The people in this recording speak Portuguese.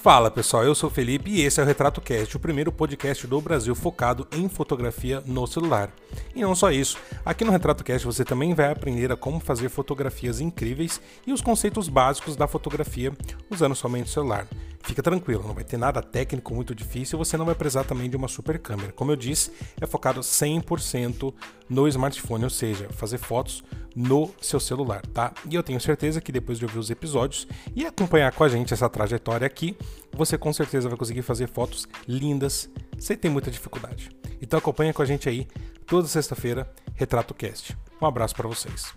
Fala pessoal, eu sou o Felipe e esse é o Retrato Cast, o primeiro podcast do Brasil focado em fotografia no celular. E não só isso, aqui no Retrato Cast você também vai aprender a como fazer fotografias incríveis e os conceitos básicos da fotografia usando somente o celular. Fica tranquilo, não vai ter nada técnico muito difícil, você não vai precisar também de uma super câmera. Como eu disse, é focado 100% no smartphone, ou seja, fazer fotos no seu celular, tá? E eu tenho certeza que depois de ouvir os episódios e acompanhar com a gente essa trajetória aqui, você com certeza vai conseguir fazer fotos lindas sem ter muita dificuldade. Então acompanha com a gente aí toda sexta-feira, Retrato Cast. Um abraço para vocês.